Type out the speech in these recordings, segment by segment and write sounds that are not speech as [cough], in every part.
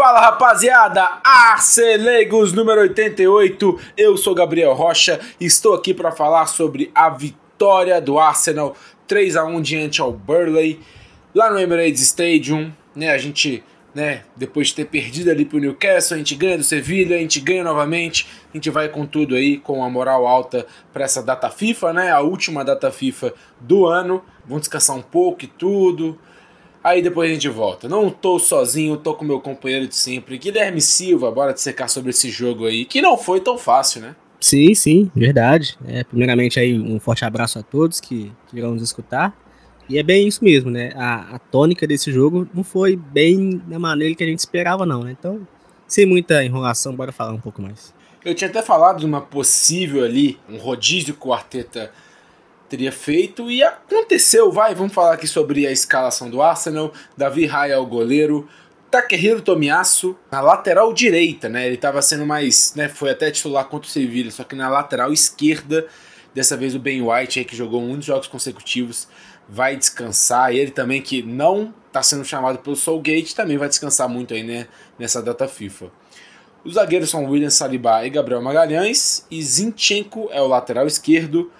Fala rapaziada, Arcelegos número 88. Eu sou Gabriel Rocha e estou aqui para falar sobre a vitória do Arsenal 3 a 1 diante ao Burley lá no Emirates Stadium, né? A gente, né, depois de ter perdido ali pro Newcastle, a gente ganha do Sevilha, a gente ganha novamente. A gente vai com tudo aí, com a moral alta para essa data FIFA, né? A última data FIFA do ano. Vamos descansar um pouco e tudo Aí depois a gente volta. Não tô sozinho, tô com meu companheiro de sempre, Guilherme Silva, bora dissecar sobre esse jogo aí, que não foi tão fácil, né? Sim, sim, verdade. É, primeiramente aí um forte abraço a todos que, que irão nos escutar. E é bem isso mesmo, né? A, a tônica desse jogo não foi bem da maneira que a gente esperava, não, né? Então, sem muita enrolação, bora falar um pouco mais. Eu tinha até falado de uma possível ali, um rodízio que o Arteta teria feito e aconteceu, vai, vamos falar aqui sobre a escalação do Arsenal, Davi Raya o goleiro, Takehiro Tomiyasu na lateral direita, né, ele estava sendo mais, né, foi até titular contra o Sevilla, só que na lateral esquerda, dessa vez o Ben White, aí, que jogou muitos jogos consecutivos, vai descansar, e ele também que não está sendo chamado pelo Soulgate, também vai descansar muito aí, né, nessa data FIFA. Os zagueiros são William Saliba e Gabriel Magalhães, e Zinchenko é o lateral esquerdo,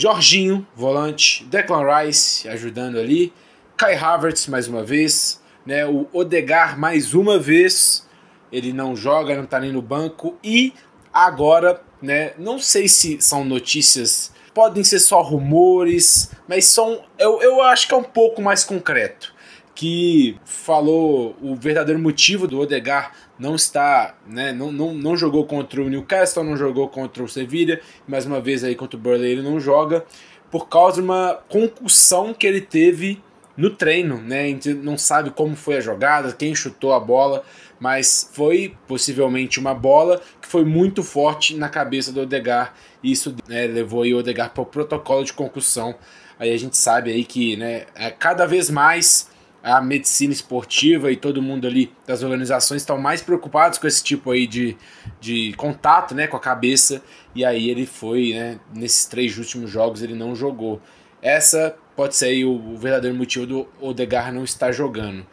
Jorginho, volante, Declan Rice ajudando ali, Kai Havertz mais uma vez, né, o Odegar mais uma vez, ele não joga, não está nem no banco e agora, né, não sei se são notícias, podem ser só rumores, mas são eu, eu acho que é um pouco mais concreto que falou o verdadeiro motivo do Odegar não está, né, não, não, não jogou contra o Newcastle, não jogou contra o Sevilla, mais uma vez aí contra o Burley ele não joga, por causa de uma concussão que ele teve no treino, né? A gente não sabe como foi a jogada, quem chutou a bola, mas foi possivelmente uma bola que foi muito forte na cabeça do Odegar e isso né, levou o Odegar para o protocolo de concussão. Aí a gente sabe aí que, né, é cada vez mais a medicina esportiva e todo mundo ali das organizações estão mais preocupados com esse tipo aí de, de contato né, com a cabeça. E aí ele foi, né, nesses três últimos jogos ele não jogou. Essa pode ser aí o, o verdadeiro motivo do Odegar não estar jogando.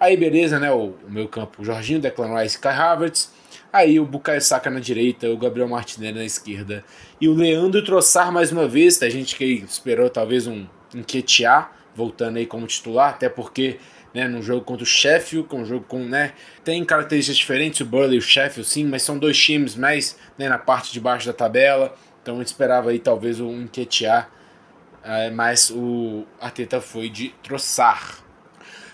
Aí beleza, né, o, o meu campo, o Jorginho, Declan Rice Kai Havertz. Aí o Bukayo Saka na direita, o Gabriel Martinelli na esquerda. E o Leandro Troçar mais uma vez, a gente que esperou talvez um enquetear voltando aí como titular, até porque né, no jogo contra o Sheffield, com um jogo com, né, tem características diferentes, o Burley e o Sheffield sim, mas são dois times mais né, na parte de baixo da tabela, então eu esperava aí talvez um enquetear, é, mas o Arteta foi de troçar.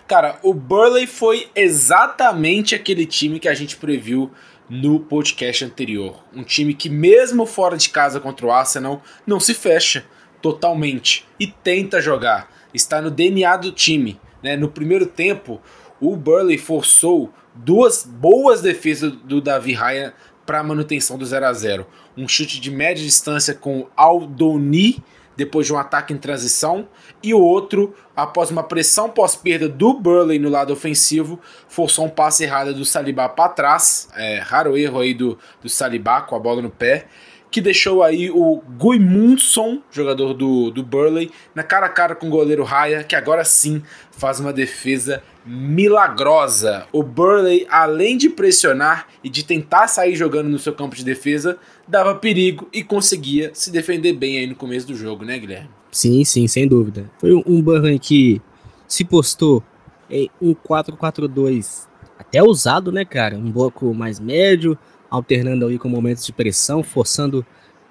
Cara, o Burley foi exatamente aquele time que a gente previu no podcast anterior. Um time que, mesmo fora de casa contra o Arsenal, não se fecha totalmente e tenta jogar está no DNA do time. Né? No primeiro tempo, o Burley forçou duas boas defesas do Davi Raya para a manutenção do 0 a 0 Um chute de média distância com Aldoni, depois de um ataque em transição, e o outro, após uma pressão pós-perda do Burley no lado ofensivo, forçou um passe errado do Saliba para trás. É, raro erro aí do, do Saliba com a bola no pé que deixou aí o Guimundson, jogador do, do Burley, na cara a cara com o goleiro Raya, que agora sim faz uma defesa milagrosa. O Burley, além de pressionar e de tentar sair jogando no seu campo de defesa, dava perigo e conseguia se defender bem aí no começo do jogo, né, Guilherme? Sim, sim, sem dúvida. Foi um Burley que se postou em um 4-4-2 até usado, né, cara? Um bloco mais médio, alternando aí com momentos de pressão, forçando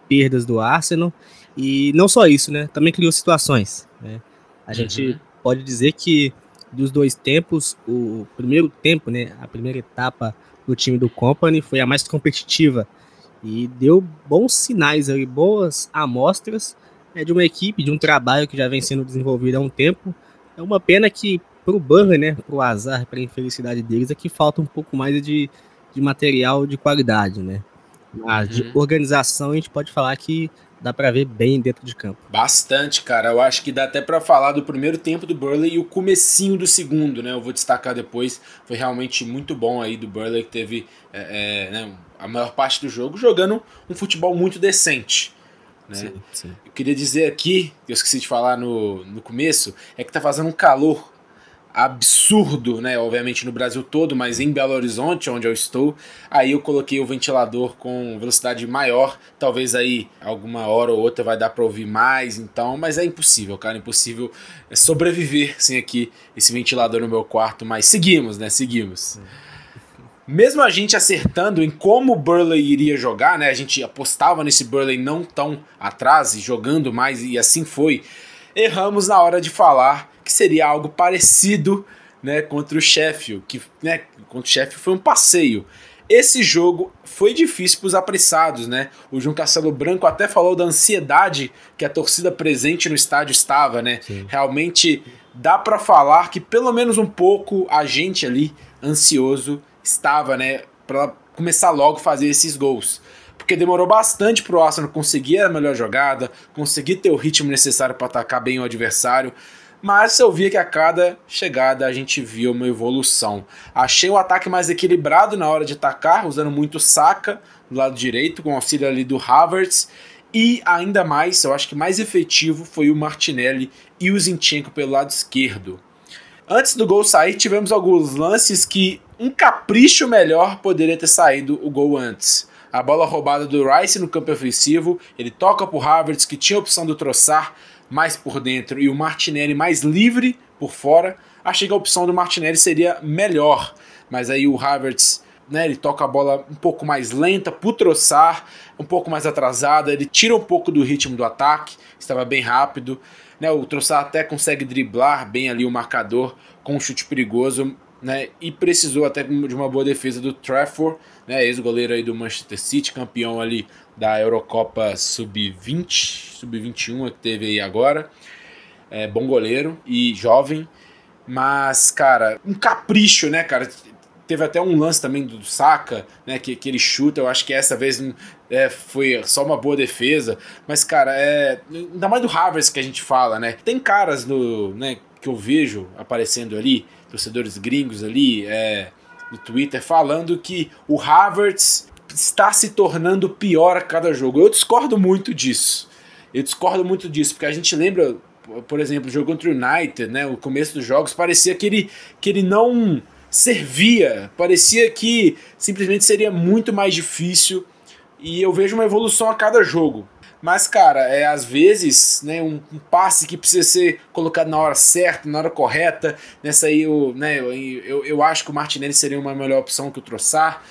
perdas do Arsenal. E não só isso, né? Também criou situações. Né? A uhum. gente pode dizer que dos dois tempos, o primeiro tempo, né, a primeira etapa do time do Company foi a mais competitiva e deu bons sinais aí, boas amostras né, de uma equipe, de um trabalho que já vem sendo desenvolvido há um tempo. É uma pena que para o Burnley, né, para o azar, para a infelicidade deles, é que falta um pouco mais de de material de qualidade, né? Mas uhum. de organização a gente pode falar que dá para ver bem dentro de campo. Bastante, cara. Eu acho que dá até para falar do primeiro tempo do Burley e o comecinho do segundo, né? Eu vou destacar depois. Foi realmente muito bom aí do Burley que teve é, é, né, a maior parte do jogo jogando um futebol muito decente. Né? Sim, sim. Eu queria dizer aqui, que eu esqueci de falar no, no começo, é que tá fazendo um calor absurdo, né? Obviamente no Brasil todo, mas em Belo Horizonte, onde eu estou, aí eu coloquei o ventilador com velocidade maior. Talvez aí alguma hora ou outra vai dar para ouvir mais, então, mas é impossível, cara, impossível sobreviver sem aqui esse ventilador no meu quarto. Mas seguimos, né? Seguimos. Mesmo a gente acertando em como o Burley iria jogar, né? A gente apostava nesse Burley não tão atrás e jogando mais, e assim foi. Erramos na hora de falar que seria algo parecido né, contra o Sheffield, que né, contra o Sheffield foi um passeio. Esse jogo foi difícil para os apressados, né? O João Castelo Branco até falou da ansiedade que a torcida presente no estádio estava, né? Sim. Realmente dá para falar que pelo menos um pouco a gente ali ansioso estava, né, para começar logo a fazer esses gols. Porque demorou bastante para o Arsenal conseguir a melhor jogada, conseguir ter o ritmo necessário para atacar bem o adversário mas eu via que a cada chegada a gente via uma evolução. Achei o ataque mais equilibrado na hora de atacar, usando muito saca do lado direito, com auxílio ali do Havertz, e ainda mais, eu acho que mais efetivo foi o Martinelli e o Zinchenko pelo lado esquerdo. Antes do gol sair, tivemos alguns lances que um capricho melhor poderia ter saído o gol antes. A bola roubada do Rice no campo ofensivo, ele toca para o Havertz, que tinha a opção do troçar, mais por dentro e o Martinelli mais livre por fora, achei que a opção do Martinelli seria melhor. Mas aí o Havertz, né, ele toca a bola um pouco mais lenta, pro troçar, um pouco mais atrasada, ele tira um pouco do ritmo do ataque, estava bem rápido. Né, o Troçar até consegue driblar bem ali o marcador com um chute perigoso, né, e precisou até de uma boa defesa do Trafford, né, ex-goleiro aí do Manchester City, campeão ali da Eurocopa Sub-20, Sub-21 que teve aí agora. É, bom goleiro e jovem, mas, cara, um capricho, né, cara? Teve até um lance também do Saka, né, que, que ele chuta, eu acho que essa vez é, foi só uma boa defesa, mas, cara, é, ainda mais do Harvard que a gente fala, né? Tem caras no, né, que eu vejo aparecendo ali, torcedores gringos ali, é, no Twitter, falando que o Havertz está se tornando pior a cada jogo. Eu discordo muito disso. Eu discordo muito disso, porque a gente lembra, por exemplo, o jogo contra o United, né? O começo dos jogos parecia que ele, que ele não servia, parecia que simplesmente seria muito mais difícil. E eu vejo uma evolução a cada jogo. Mas, cara, é às vezes né, um, um, passe que precisa ser colocado na hora certa, na hora correta. Nessa aí, eu, né, eu, eu, eu acho que o Martinelli seria uma melhor opção que o Troçar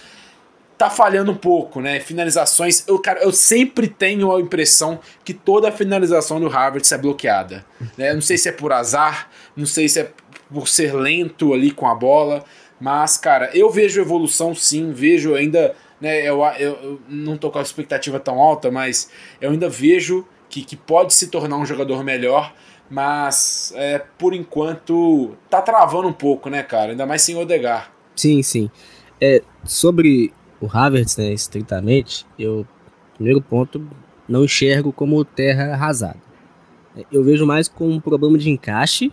tá falhando um pouco, né? Finalizações, eu, cara, eu sempre tenho a impressão que toda finalização do Harvard é bloqueada. Né? Não sei se é por azar, não sei se é por ser lento ali com a bola, mas, cara, eu vejo evolução sim, vejo ainda, né? Eu, eu, eu não tô com a expectativa tão alta, mas eu ainda vejo que, que pode se tornar um jogador melhor, mas é, por enquanto tá travando um pouco, né, cara? Ainda mais sem Odegar. Sim, sim. É, sobre o Havertz, né, estritamente, eu, primeiro ponto, não enxergo como terra arrasada. Eu vejo mais como um problema de encaixe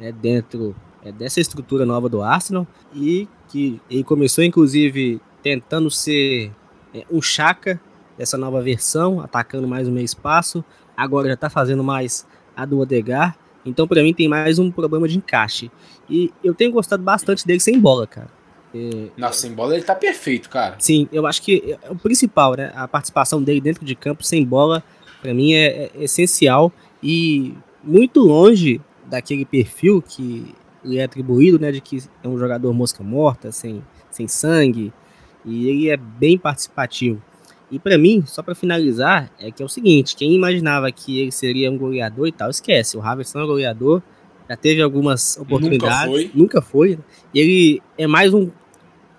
né, dentro é, dessa estrutura nova do Arsenal e que ele começou, inclusive, tentando ser é, um chaca dessa nova versão, atacando mais o meio espaço, agora já está fazendo mais a do Odegar, então para mim tem mais um problema de encaixe. E eu tenho gostado bastante dele sem bola, cara. É, Nossa, sem bola ele tá perfeito, cara. Sim, eu acho que é o principal, né? A participação dele dentro de campo sem bola, para mim é, é, essencial e muito longe daquele perfil que lhe é atribuído, né? De que é um jogador mosca morta, sem, sem sangue, e ele é bem participativo. E para mim, só para finalizar, é que é o seguinte: quem imaginava que ele seria um goleador e tal, esquece. O Havertz não é goleador, já teve algumas oportunidades. Nunca foi. Nunca foi. E ele é mais um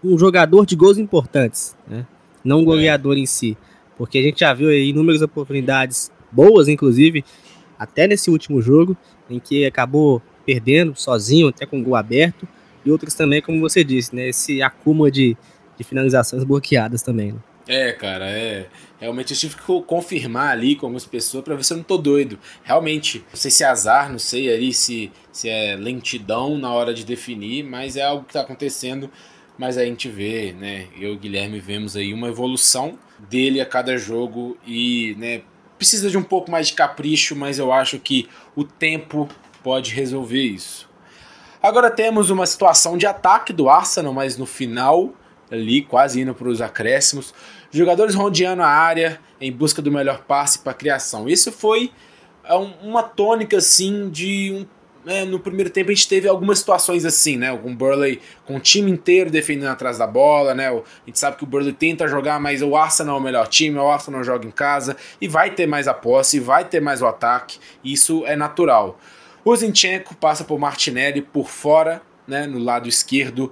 um jogador de gols importantes, né? não um é. goleador é. em si. Porque a gente já viu aí inúmeras oportunidades boas, inclusive, até nesse último jogo, em que acabou perdendo sozinho, até com o gol aberto, e outras também, como você disse, né? Esse acúmulo de, de finalizações bloqueadas também. Né? É, cara, é. Realmente eu tive que confirmar ali com algumas pessoas para ver se eu não tô doido. Realmente, não sei se é azar, não sei ali se, se é lentidão na hora de definir, mas é algo que tá acontecendo mas a gente vê, né, eu e o Guilherme vemos aí uma evolução dele a cada jogo e, né, precisa de um pouco mais de capricho, mas eu acho que o tempo pode resolver isso. Agora temos uma situação de ataque do Arsenal, mas no final, ali, quase indo para os acréscimos. Jogadores rodeando a área em busca do melhor passe para criação. Isso foi é, uma tônica, assim, de um né, no primeiro tempo a gente teve algumas situações assim, né? Com o Burley com o time inteiro defendendo atrás da bola, né? A gente sabe que o Burley tenta jogar, mas o Arsenal é o melhor time, o Arsenal joga em casa e vai ter mais a posse, vai ter mais o ataque, isso é natural. O Zinchenko passa por Martinelli por fora, né, no lado esquerdo.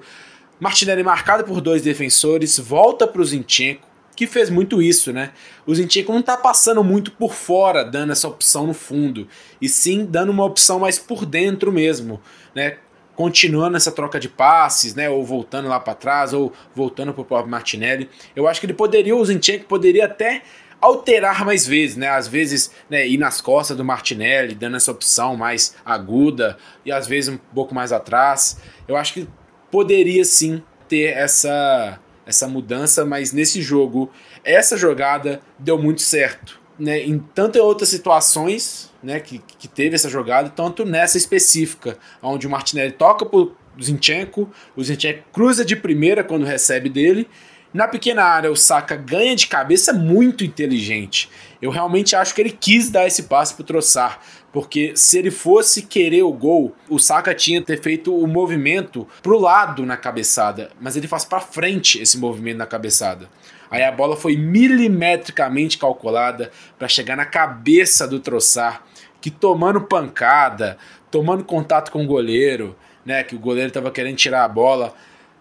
Martinelli marcado por dois defensores, volta para o Zinchenko, que fez muito isso, né? O Zinchenko não está passando muito por fora, dando essa opção no fundo, e sim dando uma opção mais por dentro mesmo, né? Continuando essa troca de passes, né? Ou voltando lá para trás, ou voltando para o próprio Martinelli. Eu acho que ele poderia, o Zinchenko poderia até alterar mais vezes, né? Às vezes né, ir nas costas do Martinelli, dando essa opção mais aguda, e às vezes um pouco mais atrás. Eu acho que poderia sim ter essa, essa mudança, mas nesse jogo, essa jogada deu muito certo. Né, em tanto em outras situações né, que, que teve essa jogada, tanto nessa específica, onde o Martinelli toca pro Zinchenko, o Zinchenko cruza de primeira quando recebe dele, na pequena área, o Saka ganha de cabeça muito inteligente. Eu realmente acho que ele quis dar esse passe pro Troçar, porque se ele fosse querer o gol, o Saka tinha ter feito o movimento pro lado na cabeçada, mas ele faz para frente esse movimento na cabeçada. Aí a bola foi milimetricamente calculada para chegar na cabeça do Troçar, que tomando pancada, tomando contato com o goleiro, né, que o goleiro estava querendo tirar a bola,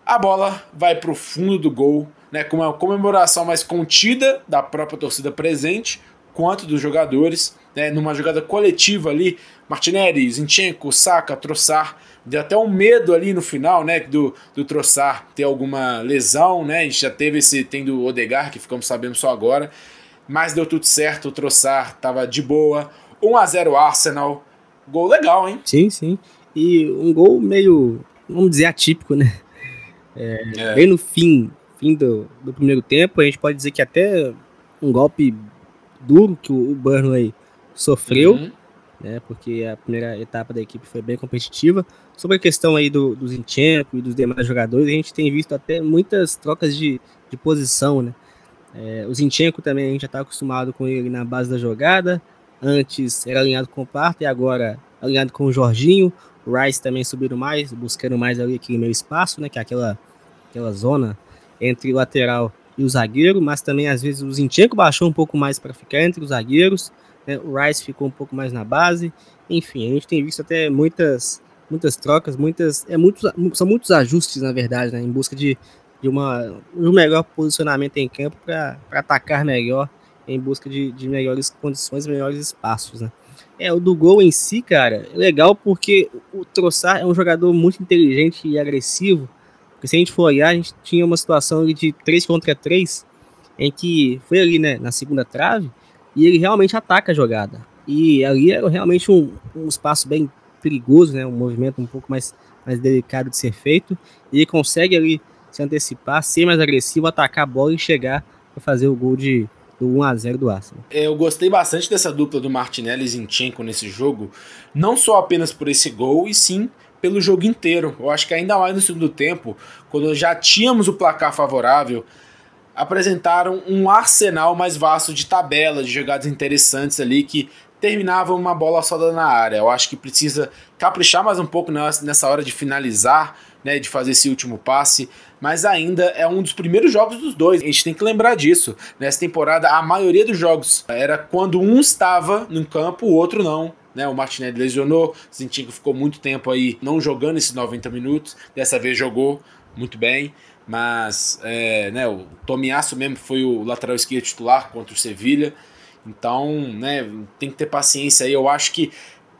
a bola vai pro fundo do gol né, com uma comemoração mais contida da própria torcida presente, quanto dos jogadores, né, numa jogada coletiva ali, Martinelli, Zinchenko, Saka, Troçar, deu até um medo ali no final, né, do, do Troçar ter alguma lesão, né, a gente já teve esse, tem do Odegar, que ficamos sabendo só agora, mas deu tudo certo, o Troçar tava de boa, 1 a 0 Arsenal, gol legal, hein? Sim, sim, e um gol meio, vamos dizer, atípico, né, é, é. bem no fim fim do, do primeiro tempo. A gente pode dizer que até um golpe duro que o, Burnley sofreu, uhum. né? Porque a primeira etapa da equipe foi bem competitiva. Sobre a questão aí do, do Zinchenko e dos demais jogadores, a gente tem visto até muitas trocas de, de posição, né? É, o Zinchenko também a gente já está acostumado com ele na base da jogada. Antes era alinhado com o Parta e agora alinhado com o Jorginho. O Rice também subindo mais, buscando mais ali aquele meio espaço, né? Que é aquela, aquela zona entre o lateral e o zagueiro, mas também às vezes o Zinchenko baixou um pouco mais para ficar entre os zagueiros, né? o Rice ficou um pouco mais na base, enfim, a gente tem visto até muitas muitas trocas, muitas é muitos, são muitos ajustes na verdade, né? em busca de, de, uma, de um melhor posicionamento em campo para atacar melhor, em busca de, de melhores condições, melhores espaços, né? É, o do gol em si, cara, é legal porque o Troçar é um jogador muito inteligente e agressivo, porque se a gente for olhar, a gente tinha uma situação de 3 contra 3, em que foi ali, né, na segunda trave, e ele realmente ataca a jogada. E ali era realmente um, um espaço bem perigoso, né, um movimento um pouco mais, mais delicado de ser feito, e ele consegue ali se antecipar, ser mais agressivo, atacar a bola e chegar para fazer o gol de, do 1x0 do Arsenal. É, eu gostei bastante dessa dupla do Martinelli e Zinchenko nesse jogo, não só apenas por esse gol, e sim pelo jogo inteiro. Eu acho que ainda mais no segundo tempo, quando já tínhamos o placar favorável, apresentaram um arsenal mais vasto de tabela, de jogadas interessantes ali que terminavam uma bola só na área. Eu acho que precisa caprichar mais um pouco nessa hora de finalizar, né, de fazer esse último passe, mas ainda é um dos primeiros jogos dos dois. A gente tem que lembrar disso. Nessa temporada, a maioria dos jogos era quando um estava no campo, o outro não. Né, o Martinelli lesionou, Zinchenko ficou muito tempo aí não jogando esses 90 minutos, dessa vez jogou muito bem, mas é, né, o Tomiasso mesmo foi o lateral esquerdo titular contra o Sevilha, então né, tem que ter paciência aí, eu acho que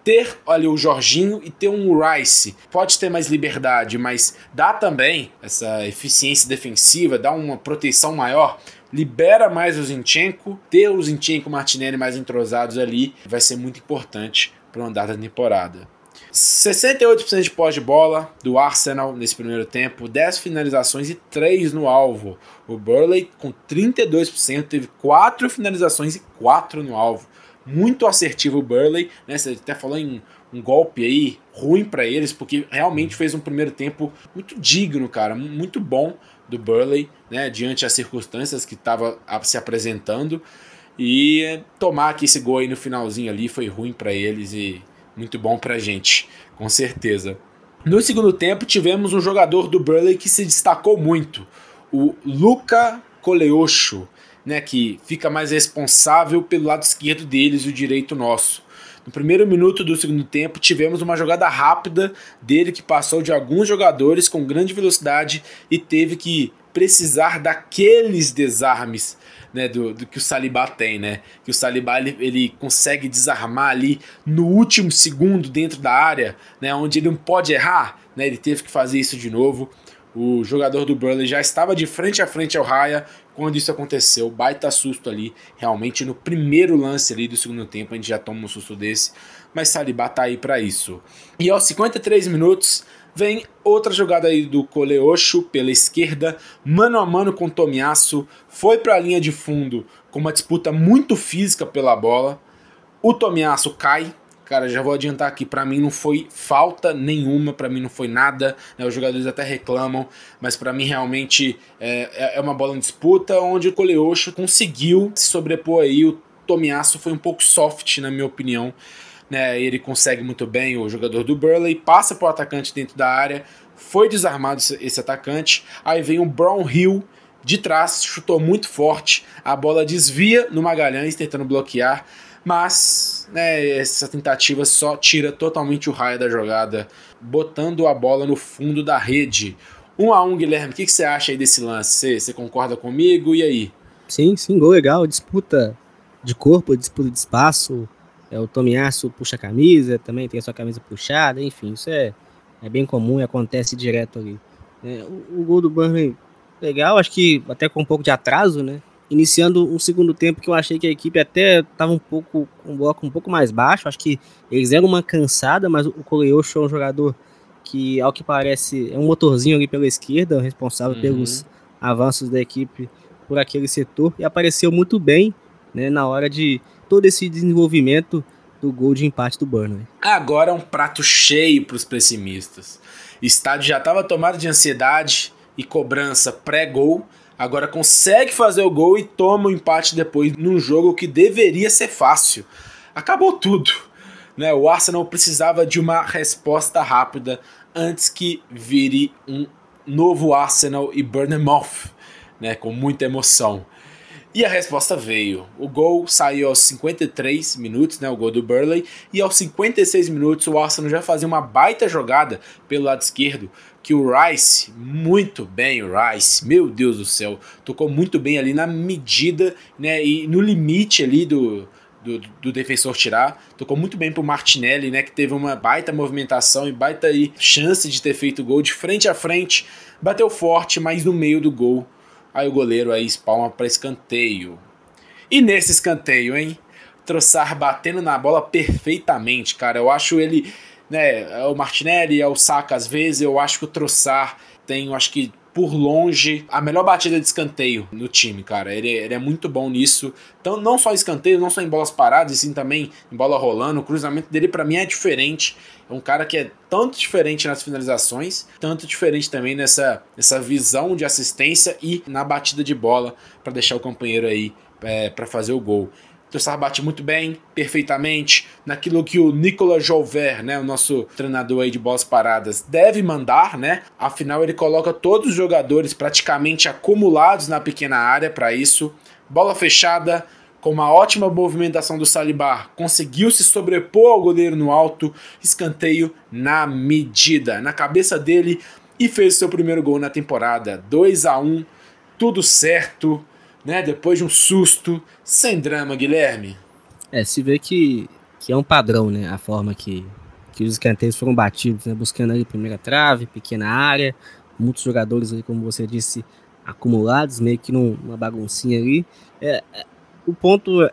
ter ali o Jorginho e ter um Rice pode ter mais liberdade, mas dá também essa eficiência defensiva, dá uma proteção maior libera mais o Zinchenko, ter o Zinchenko e o Martinelli mais entrosados ali vai ser muito importante para o andar da temporada. 68% de pós de bola do Arsenal nesse primeiro tempo, 10 finalizações e 3 no alvo. O Burley com 32% teve 4 finalizações e 4 no alvo. muito assertivo o Burley, né? Você até falou em um golpe aí ruim para eles, porque realmente fez um primeiro tempo muito digno, cara, muito bom do Burley, né, diante das circunstâncias que estava se apresentando. E tomar aqui esse gol aí no finalzinho ali foi ruim para eles e muito bom pra gente, com certeza. No segundo tempo tivemos um jogador do Burley que se destacou muito, o Luca Coleocho, né, que fica mais responsável pelo lado esquerdo deles e o direito nosso. No primeiro minuto do segundo tempo, tivemos uma jogada rápida dele que passou de alguns jogadores com grande velocidade e teve que precisar daqueles desarmes né, do, do, que o Saliba tem, né? Que o Saliba ele, ele, consegue desarmar ali no último segundo dentro da área, né? Onde ele não pode errar, né? Ele teve que fazer isso de novo. O jogador do Burnley já estava de frente a frente ao Raya quando isso aconteceu. Baita susto ali, realmente no primeiro lance ali do segundo tempo a gente já toma um susto desse, mas Saliba tá aí para isso. E aos 53 minutos vem outra jogada aí do Coleocho pela esquerda, mano a mano com Tomiasso, foi para a linha de fundo com uma disputa muito física pela bola. O Tomiasso cai, Cara, já vou adiantar aqui, para mim não foi falta nenhuma, para mim não foi nada. Né? Os jogadores até reclamam, mas para mim realmente é, é, é uma bola em disputa onde o Coleocho conseguiu se sobrepor aí. O Tomiasso foi um pouco soft, na minha opinião. Né? Ele consegue muito bem, o jogador do Burley, passa para o atacante dentro da área, foi desarmado esse atacante. Aí vem o Brown Hill de trás, chutou muito forte, a bola desvia no Magalhães tentando bloquear mas né, essa tentativa só tira totalmente o raio da jogada, botando a bola no fundo da rede. Um a um, Guilherme, o que, que você acha aí desse lance? Você, concorda comigo? E aí? Sim, sim, gol legal, disputa de corpo, disputa de espaço. É, o Tomiasso puxa a camisa, também tem a sua camisa puxada, enfim, isso é, é bem comum e acontece direto ali. É, o, o, gol do Burnley, legal, acho que até com um pouco de atraso, né? Iniciando um segundo tempo que eu achei que a equipe até estava um pouco com um bloco um pouco mais baixo. Acho que eles eram uma cansada, mas o Koleosho é um jogador que, ao que parece, é um motorzinho ali pela esquerda, responsável uhum. pelos avanços da equipe por aquele setor e apareceu muito bem né, na hora de todo esse desenvolvimento do gol de empate do Burnley. Agora é um prato cheio para os pessimistas. O estádio já estava tomado de ansiedade e cobrança pré-gol agora consegue fazer o gol e toma o empate depois num jogo que deveria ser fácil. Acabou tudo. Né? O Arsenal precisava de uma resposta rápida antes que vire um novo Arsenal e Bournemouth, né? com muita emoção. E a resposta veio. O gol saiu aos 53 minutos, né, o gol do Burley, e aos 56 minutos o Arsenal já fazia uma baita jogada pelo lado esquerdo, que o Rice, muito bem o Rice, meu Deus do céu, tocou muito bem ali na medida né, e no limite ali do, do, do, defensor tirar. Tocou muito bem pro Martinelli, né? Que teve uma baita movimentação e baita aí chance de ter feito gol de frente a frente. Bateu forte, mas no meio do gol. Aí o goleiro aí espalma para escanteio. E nesse escanteio, hein? Troçar batendo na bola perfeitamente, cara. Eu acho ele né, é o Martinelli, é o Saka às vezes, eu acho que o Troçar tem, eu acho que por longe, a melhor batida de escanteio no time, cara. Ele, ele, é muito bom nisso. Então, não só escanteio, não só em bolas paradas, e sim também em bola rolando. O cruzamento dele, para mim, é diferente. É um cara que é tanto diferente nas finalizações, tanto diferente também nessa, nessa visão de assistência e na batida de bola para deixar o companheiro aí é, para fazer o gol. Trossard bate muito bem, perfeitamente, naquilo que o Nicolas Jover, né, o nosso treinador aí de bolas paradas, deve mandar, né? Afinal, ele coloca todos os jogadores praticamente acumulados na pequena área para isso. Bola fechada, com uma ótima movimentação do Salibar, conseguiu se sobrepor ao goleiro no alto, escanteio na medida, na cabeça dele e fez seu primeiro gol na temporada. 2 a 1 tudo certo né? Depois de um susto, sem drama, Guilherme. É, se vê que, que é um padrão, né? A forma que, que os escanteios foram batidos, né? Buscando ali primeira trave, pequena área, muitos jogadores ali, como você disse, acumulados, meio que numa baguncinha ali. É, é, o ponto é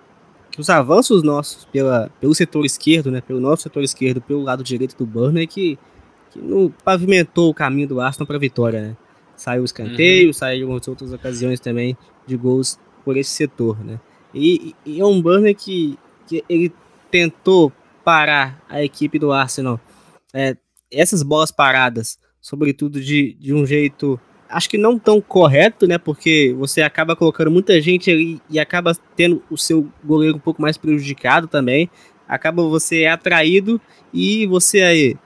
que os avanços nossos pela, pelo setor esquerdo, né? Pelo nosso setor esquerdo, pelo lado direito do Burner, é que, que não pavimentou o caminho do Aston para a vitória, né? Saiu o escanteio, uhum. saiu em outras ocasiões também de gols por esse setor, né? E, e é um Burner que, que ele tentou parar a equipe do Arsenal. É, essas bolas paradas, sobretudo de, de um jeito, acho que não tão correto, né? Porque você acaba colocando muita gente ali e acaba tendo o seu goleiro um pouco mais prejudicado também. Acaba você atraído e você aí.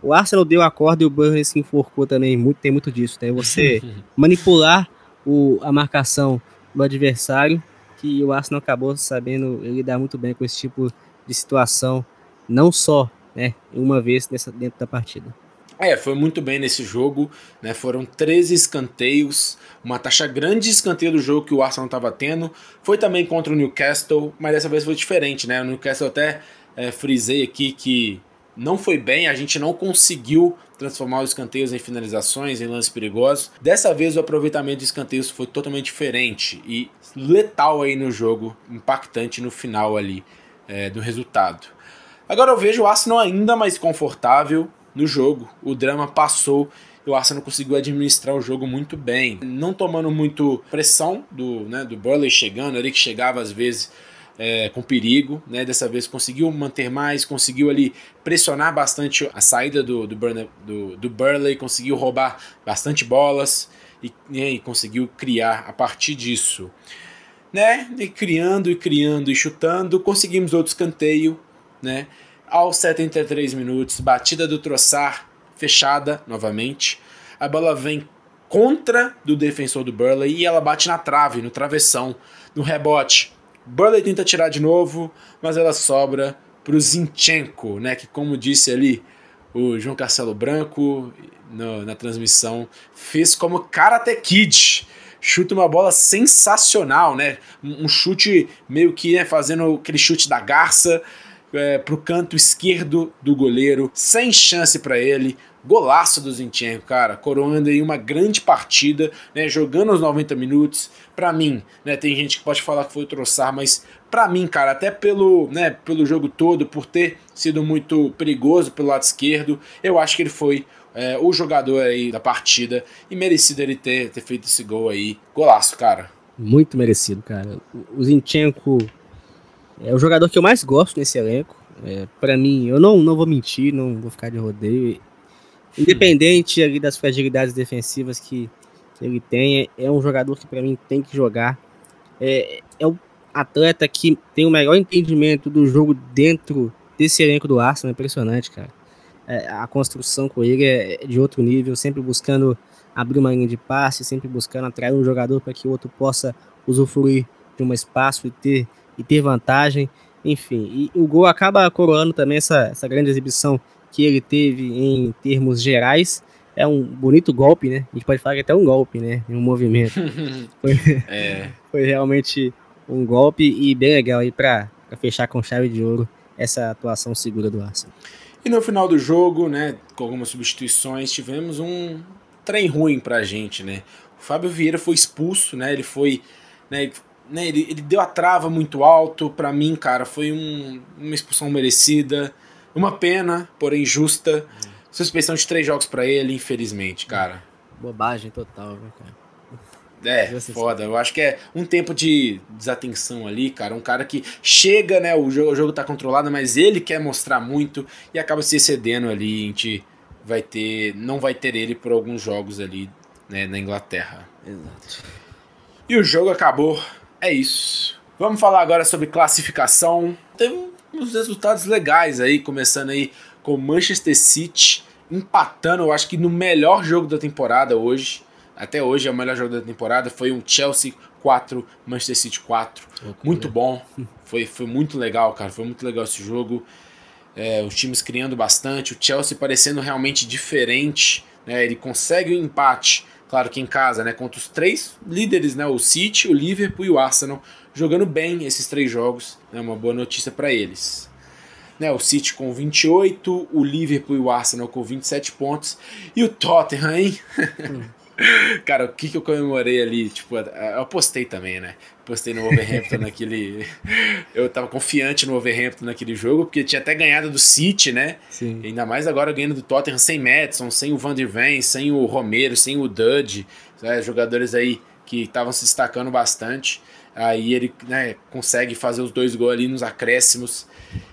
O Arsenal deu a corda e o Burnley se enforcou também. Muito, tem muito disso, né? Você [laughs] manipular o, a marcação do adversário, que o Arsenal acabou sabendo lidar muito bem com esse tipo de situação, não só né, uma vez nessa, dentro da partida. É, foi muito bem nesse jogo, né? Foram 13 escanteios, uma taxa grande de escanteio do jogo que o Arsenal estava tendo. Foi também contra o Newcastle, mas dessa vez foi diferente, né? O Newcastle até é, frisei aqui que não foi bem, a gente não conseguiu transformar os escanteios em finalizações, em lances perigosos. Dessa vez o aproveitamento de escanteios foi totalmente diferente e letal aí no jogo, impactante no final ali é, do resultado. Agora eu vejo o Arsenal ainda mais confortável no jogo. O drama passou e o Arsenal conseguiu administrar o jogo muito bem, não tomando muito pressão do, né, do Burley chegando ali, que chegava às vezes é, com perigo, né? Dessa vez conseguiu manter mais, conseguiu ali pressionar bastante a saída do, do, do, do Burley conseguiu roubar bastante bolas e, e conseguiu criar a partir disso. Né? E criando e criando e chutando, conseguimos outro escanteio, né? Aos 73 minutos, batida do Troçar fechada novamente. A bola vem contra do defensor do Burley e ela bate na trave, no travessão, no rebote. Burley tenta tirar de novo, mas ela sobra para o Zinchenko, né? Que como disse ali o João Castelo Branco no, na transmissão, fez como Karate Kid. Chuta uma bola sensacional, né? Um chute meio que né, fazendo aquele chute da garça é, pro canto esquerdo do goleiro, sem chance para ele. Golaço do Zinchenko, cara, coroando aí uma grande partida, né, jogando os 90 minutos. Para mim, né, tem gente que pode falar que foi Troçar, mas para mim, cara, até pelo, né, pelo jogo todo, por ter sido muito perigoso pelo lado esquerdo, eu acho que ele foi é, o jogador aí da partida e merecido ele ter, ter feito esse gol aí. Golaço, cara. Muito merecido, cara. O Zinchenko é o jogador que eu mais gosto nesse elenco. É, para mim, eu não, não vou mentir, não vou ficar de rodeio. Independente ali das fragilidades defensivas que, ele tem, é, é um jogador que para mim tem que jogar. É, é o atleta que tem o melhor entendimento do jogo dentro desse elenco do Arsenal. É impressionante, cara. É, a construção com ele é de outro nível, sempre buscando abrir uma linha de passe, sempre buscando atrair um jogador para que o outro possa usufruir de um espaço e ter e ter vantagem, enfim. E o gol acaba coroando também essa, essa grande exibição que ele teve em termos gerais. É um bonito golpe, né? A gente pode falar que é até um golpe, né? Um movimento. [laughs] Foi, é. [laughs] foi realmente um golpe e bem legal aí para fechar com chave de ouro essa atuação segura do Arsenal. E no final do jogo, né, com algumas substituições, tivemos um trem ruim pra gente, né? O Fábio Vieira foi expulso, né? Ele foi, né, né, ele, ele deu a trava muito alto. para mim, cara, foi um, uma expulsão merecida. Uma pena, porém justa. Hum. Suspensão de três jogos para ele, infelizmente, cara. Bobagem total, né, cara? É, foda. Eu acho que é um tempo de desatenção ali, cara. Um cara que chega, né? O jogo, o jogo tá controlado, mas ele quer mostrar muito e acaba se excedendo ali. A gente vai ter. Não vai ter ele por alguns jogos ali, né, na Inglaterra. Exato. E o jogo acabou é isso. Vamos falar agora sobre classificação. Teve uns resultados legais aí, começando aí com o Manchester City empatando, eu acho que no melhor jogo da temporada hoje. Até hoje é o melhor jogo da temporada. Foi um Chelsea 4, Manchester City 4. muito bom. [laughs] Foi, foi muito legal, cara. Foi muito legal esse jogo. É, os times criando bastante. O Chelsea parecendo realmente diferente. Né? Ele consegue o um empate Claro que em casa, né? Contra os três líderes, né? O City, o Liverpool e o Arsenal, jogando bem esses três jogos. É né, uma boa notícia para eles. Né, o City com 28, o Liverpool e o Arsenal com 27 pontos. E o Tottenham, hein? Hum. [laughs] Cara, o que, que eu comemorei ali? Tipo, eu postei também, né? Postei no Wolverhampton [laughs] naquele. Eu tava confiante no Wolverhampton naquele jogo, porque tinha até ganhado do City, né? Sim. ainda mais agora ganhando do Tottenham sem Madison, sem o Van der Ven, sem o Romero, sem o Dudge. Né? Jogadores aí que estavam se destacando bastante. Aí ele né, consegue fazer os dois gols ali nos acréscimos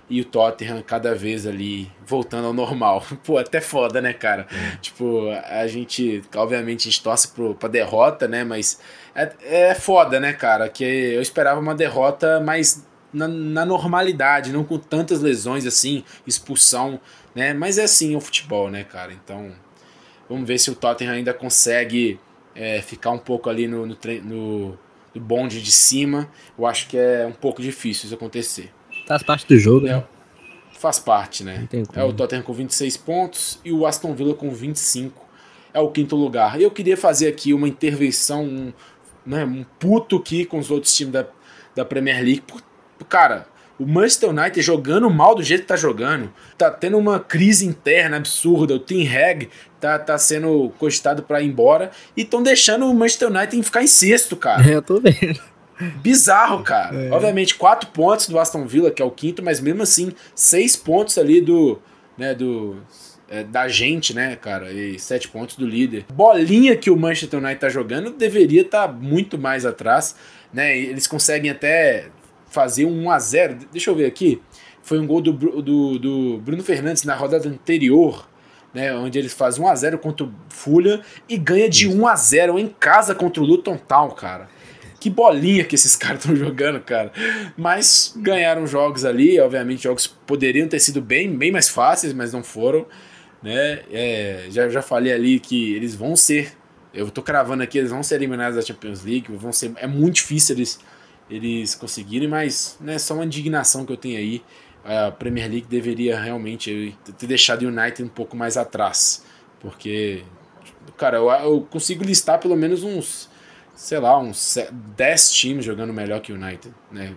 e o Tottenham cada vez ali voltando ao normal. [laughs] Pô, até foda, né, cara? É. Tipo, a gente, obviamente, a gente torce pro, pra derrota, né? Mas é, é foda, né, cara? Que eu esperava uma derrota mais na, na, normalidade, não com tantas lesões assim, expulsão, né? Mas é assim o futebol, né, cara? Então, vamos ver se o Tottenham ainda consegue é, ficar um pouco ali no, no, no, no bonde de cima. Eu acho que é um pouco difícil isso acontecer. Faz parte do jogo, é, né? Faz parte, né? É o Tottenham com 26 pontos e o Aston Villa com 25. É o quinto lugar. Eu queria fazer aqui uma intervenção, um, né, um puto aqui com os outros times da, da Premier League. Cara, o Manchester United jogando mal do jeito que tá jogando, tá tendo uma crise interna absurda. O Tim Hag tá, tá sendo cogitado para ir embora e estão deixando o Manchester United ficar em sexto, cara. É, eu tô vendo. Bizarro, cara. É. Obviamente, quatro pontos do Aston Villa, que é o quinto, mas mesmo assim, seis pontos ali do. Né, do é, da gente, né, cara? E sete pontos do líder. Bolinha que o Manchester United tá jogando deveria estar tá muito mais atrás, né? Eles conseguem até fazer um 1x0. Deixa eu ver aqui. Foi um gol do, do, do Bruno Fernandes na rodada anterior. Né, onde eles fazem 1x0 contra o Fulham e ganha de 1x0 em casa contra o Luton Town, cara. Que bolinha que esses [laughs] caras estão jogando, cara. Mas ganharam jogos ali, obviamente jogos poderiam ter sido bem, bem mais fáceis, mas não foram. Né? É, já, já falei ali que eles vão ser, eu tô cravando aqui, eles vão ser eliminados da Champions League, vão ser, é muito difícil eles eles conseguirem, mas né, só uma indignação que eu tenho aí. A Premier League deveria realmente ter deixado o United um pouco mais atrás. Porque, cara, eu, eu consigo listar pelo menos uns, sei lá, uns 10 times jogando melhor que o United, né?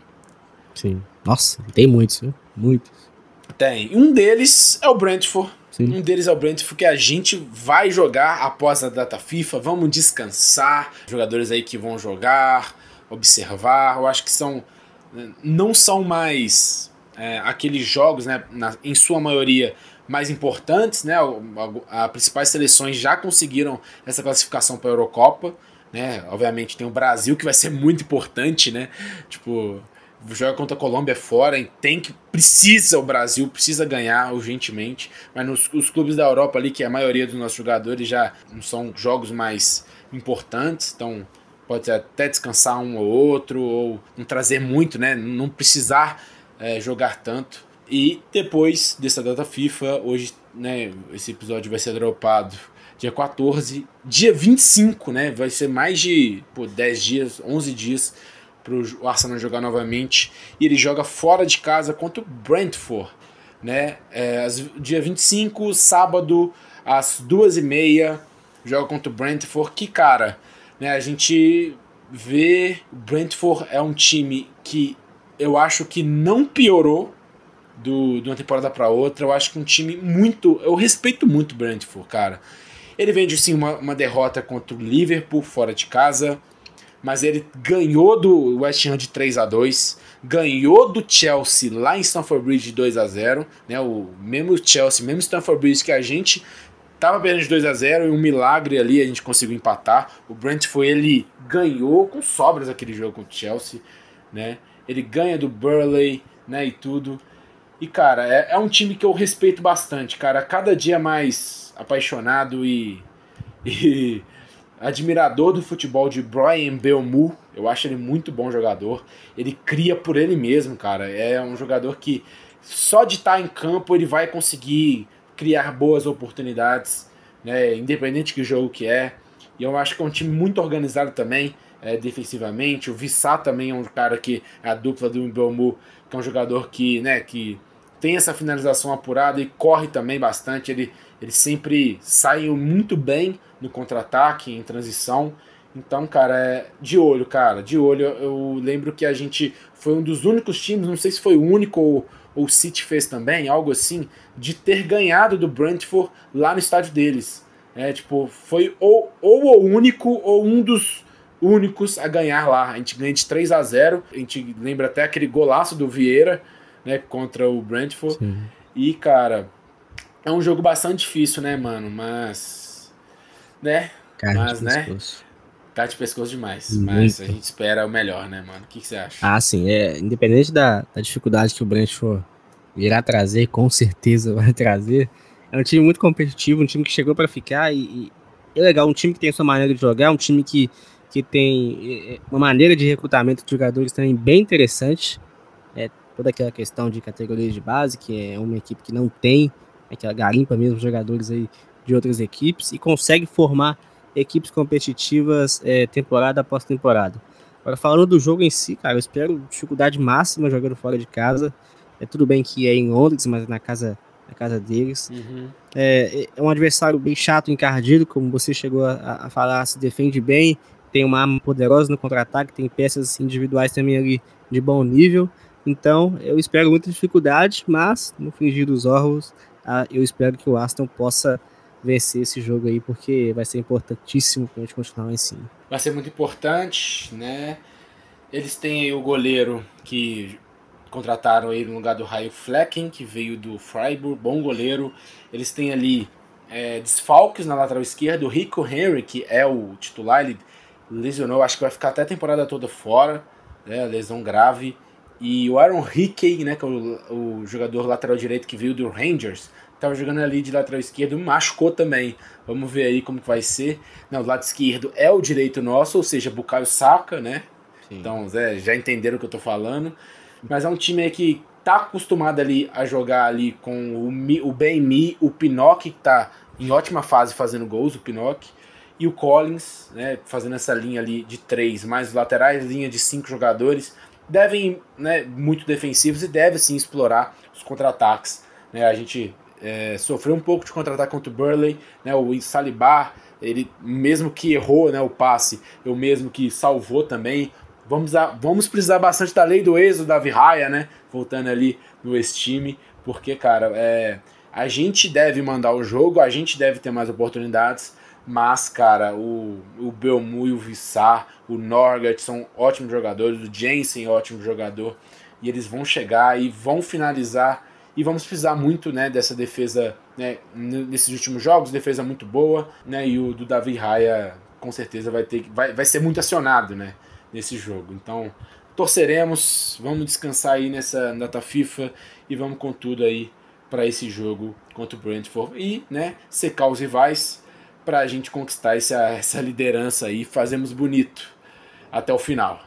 Sim. Nossa, tem muitos, viu? Muitos. Tem. Um deles é o Brentford. Sim. Um deles é o Brentford que a gente vai jogar após a data FIFA. Vamos descansar. Jogadores aí que vão jogar observar. Eu acho que são não são mais é, aqueles jogos, né, na, em sua maioria, mais importantes. Né, As principais seleções já conseguiram essa classificação para a Eurocopa. Né? Obviamente tem o Brasil que vai ser muito importante, né? Tipo, joga contra a Colômbia fora, tem que precisa o Brasil precisa ganhar urgentemente, mas nos os clubes da Europa ali que a maioria dos nossos jogadores já não são jogos mais importantes, então pode até descansar um ou outro, ou não trazer muito, né? Não precisar é, jogar tanto. E depois dessa data FIFA, hoje, né, esse episódio vai ser dropado dia 14, dia 25, né? Vai ser mais de pô, 10 dias, 11 dias para o Arsenal jogar novamente. E ele joga fora de casa contra o Brentford, né? É, dia 25, sábado, às 2h30, joga contra o Brentford. Que cara, né, a gente vê o Brentford é um time que eu acho que não piorou do, de uma temporada para outra. Eu acho que um time muito. Eu respeito muito o Brentford, cara. Ele vende sim uma, uma derrota contra o Liverpool fora de casa, mas ele ganhou do West Ham de 3 a 2 ganhou do Chelsea lá em Stamford Bridge de 2 a 0 né? O mesmo Chelsea, mesmo Stamford Bridge que a gente Tava perdendo de 2 a 0 e um milagre ali a gente conseguiu empatar. O Brent foi ele ganhou com sobras aquele jogo com o Chelsea, né? Ele ganha do Burley, né, e tudo. E cara, é, é um time que eu respeito bastante, cara. Cada dia mais apaixonado e, [laughs] e admirador do futebol de Brian Belmu. Eu acho ele muito bom jogador. Ele cria por ele mesmo, cara. É um jogador que só de estar em campo ele vai conseguir criar boas oportunidades, né, independente que jogo que é. E eu acho que é um time muito organizado também, é, defensivamente. O Vissá também é um cara que a dupla do Mbelmu, que é um jogador que, né, que tem essa finalização apurada e corre também bastante. Ele, ele sempre sai muito bem no contra-ataque, em transição. Então, cara, é de olho, cara, de olho. Eu lembro que a gente foi um dos únicos times, não sei se foi o único ou o City fez também, algo assim, de ter ganhado do Brentford lá no estádio deles. É, tipo, foi ou, ou o único ou um dos únicos a ganhar lá. A gente ganha de 3 a 0 A gente lembra até aquele golaço do Vieira, né, contra o Brentford. Sim. E, cara, é um jogo bastante difícil, né, mano? Mas. Né? Cara, Mas, né? Tá de pescoço demais. Muito. Mas a gente espera o melhor, né, mano? O que, que você acha? Ah, sim. É, independente da, da dificuldade que o Brentford irá trazer, com certeza [laughs] vai trazer. É um time muito competitivo, um time que chegou para ficar e, e, é legal, um time que tem sua maneira de jogar, um time que, que tem é, é, uma maneira de recrutamento de jogadores também bem interessante. É, toda aquela questão de categorias de base, que é uma equipe que não tem aquela garimpa mesmo jogadores aí de outras equipes e consegue formar equipes competitivas é, temporada após temporada. Agora, falando do jogo em si, cara, eu espero dificuldade máxima jogando fora de casa. É tudo bem que é em Londres, mas é na casa, na casa deles. Uhum. É, é um adversário bem chato, encardido, como você chegou a, a falar, se defende bem, tem uma arma poderosa no contra-ataque, tem peças individuais também ali de bom nível. Então, eu espero muita dificuldade, mas no fingir dos órgãos, ah, eu espero que o Aston possa vencer esse jogo aí, porque vai ser importantíssimo para a gente continuar em cima. Vai ser muito importante, né? Eles têm o goleiro que contrataram aí no lugar do Raio Flecken, que veio do Freiburg, bom goleiro. Eles têm ali é, desfalques na lateral esquerda, o Rico Henry, que é o titular, ele lesionou, acho que vai ficar até a temporada toda fora, né, lesão grave. E o Aaron Hickey, né, que é o, o jogador lateral direito que veio do Rangers, estava jogando ali de lateral esquerdo, machucou também. Vamos ver aí como que vai ser. Não, o lado esquerdo é o direito nosso, ou seja, Bukayo Saka, né? Sim. Então, Zé, já entenderam o que eu tô falando. Mas é um time aí que tá acostumado ali a jogar ali com o, Mi, o Ben Mi, o Pinocchio, que tá em ótima fase fazendo gols, o Pinocchio, e o Collins, né, fazendo essa linha ali de três, mais laterais, linha de cinco jogadores, devem, né, muito defensivos e deve sim explorar os contra-ataques. Né, a gente é, sofreu um pouco de contra-ataque contra o Burley, né, o Salibar, ele mesmo que errou né, o passe, eu mesmo que salvou também, Vamos, a, vamos precisar bastante da lei do êxodo da Virraia, né? Voltando ali no ex-time, porque, cara, é, a gente deve mandar o jogo, a gente deve ter mais oportunidades, mas, cara, o, o Belmu e o Vissar, o Norgard são ótimos jogadores, o Jensen é ótimo jogador, e eles vão chegar e vão finalizar, e vamos precisar muito, né, dessa defesa, né, nesses últimos jogos, defesa muito boa, né, e o do Davi Raia com certeza vai ter vai, vai ser muito acionado, né? nesse jogo. Então, torceremos, vamos descansar aí nessa data FIFA e vamos com tudo aí para esse jogo contra o Brentford e, né, secar os rivais para a gente conquistar essa, essa liderança aí, fazemos bonito até o final.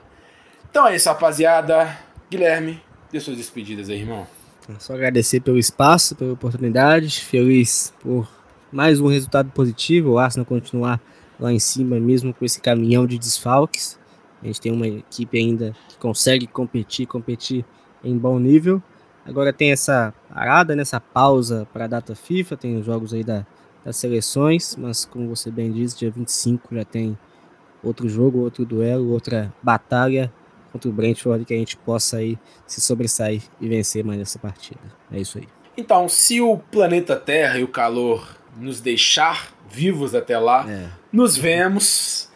Então é isso, rapaziada. Guilherme, dê suas despedidas aí, irmão. É só agradecer pelo espaço, pela oportunidade, feliz por mais um resultado positivo, o Arsenal continuar lá em cima mesmo com esse caminhão de desfalques. A gente tem uma equipe ainda que consegue competir, competir em bom nível. Agora tem essa parada, nessa né, pausa para a data FIFA, tem os jogos aí da, das seleções, mas como você bem disse, dia 25 já tem outro jogo, outro duelo, outra batalha contra o Brentford que a gente possa aí se sobressair e vencer mais essa partida. É isso aí. Então, se o planeta Terra e o calor nos deixar vivos até lá, é. nos vemos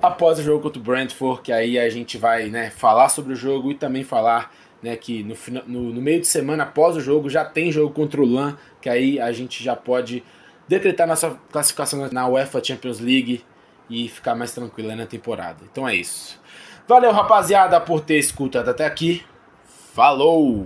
após o jogo contra o Brentford, que aí a gente vai né, falar sobre o jogo e também falar né, que no, no, no, meio de semana após o jogo já tem jogo contra o LAN, que aí a gente já pode decretar nossa classificação na UEFA Champions League e ficar mais tranquilo na temporada. Então é isso. Valeu, rapaziada, por ter escutado até aqui. Falou!